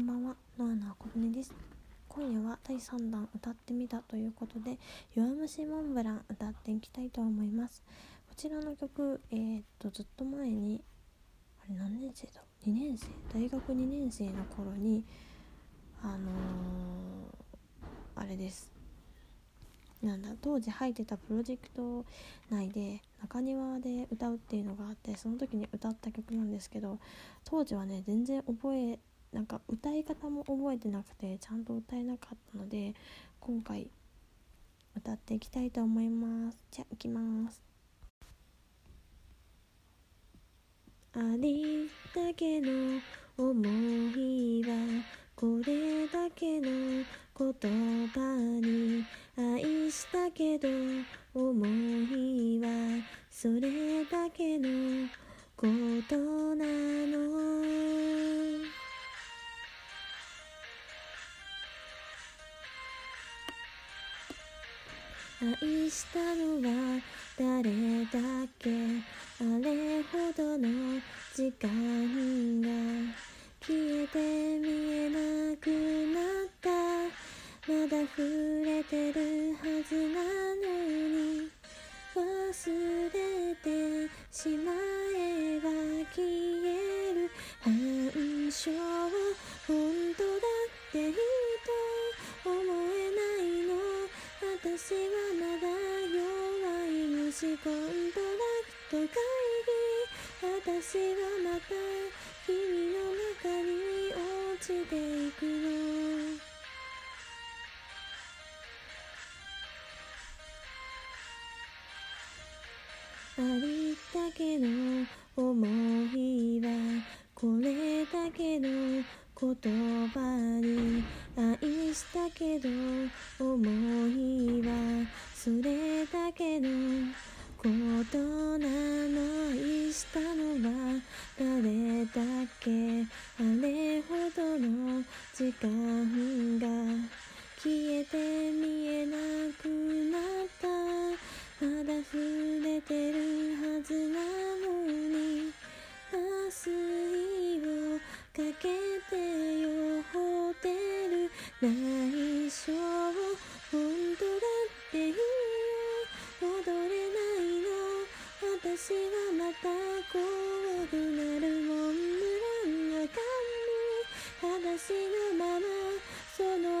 こんばんは、ノアのあこぶねです。今夜は第3弾歌ってみたということで、弱虫モンブラン歌っていきたいと思います。こちらの曲、えー、っと、ずっと前に、あれ何年生だ ?2 年生？大学2年生の頃に、あのー、あれです。なんだ当時入ってたプロジェクト内で中庭で歌うっていうのがあってその時に歌った曲なんですけど当時はね全然覚えなんか歌い方も覚えてなくてちゃんと歌えなかったので今回歌っていきたいと思います。じゃあいきます。ありだけの思いはこれだけの言葉に愛したけど思いはそれだけのことなの。愛したのは誰だっけ？あれほどの時間が消えて見えなくなった。まだ触れてるはずなのに。忘れてしまえば消える。反証まだ弱い虫コントラクト会議。私はまた君の中に落ちていくの。ありだけの思いはこれだけの言葉に愛したけど思いはそれだけのことなの愛した。のは誰だっけあれほどの時間が消えて見えなくなったまだ触れてるはずなのに。麻酔をかけてよホテル私はまた怖くなるモンブラン赤に裸足のままその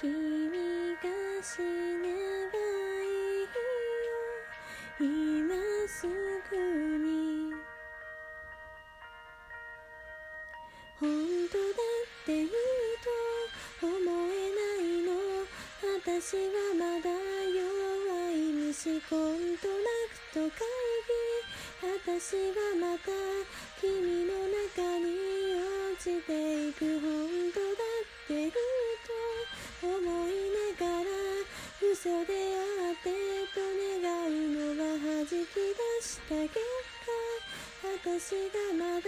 君が死ねばいいよ今すぐに本当だっていいと思えないの私はまだ弱い虫コントラクト会議私はまた君の中に落ちていく。本当だっていい嘘であってと願うのは弾き出した結果。私がまだ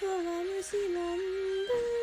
弱虫なんだ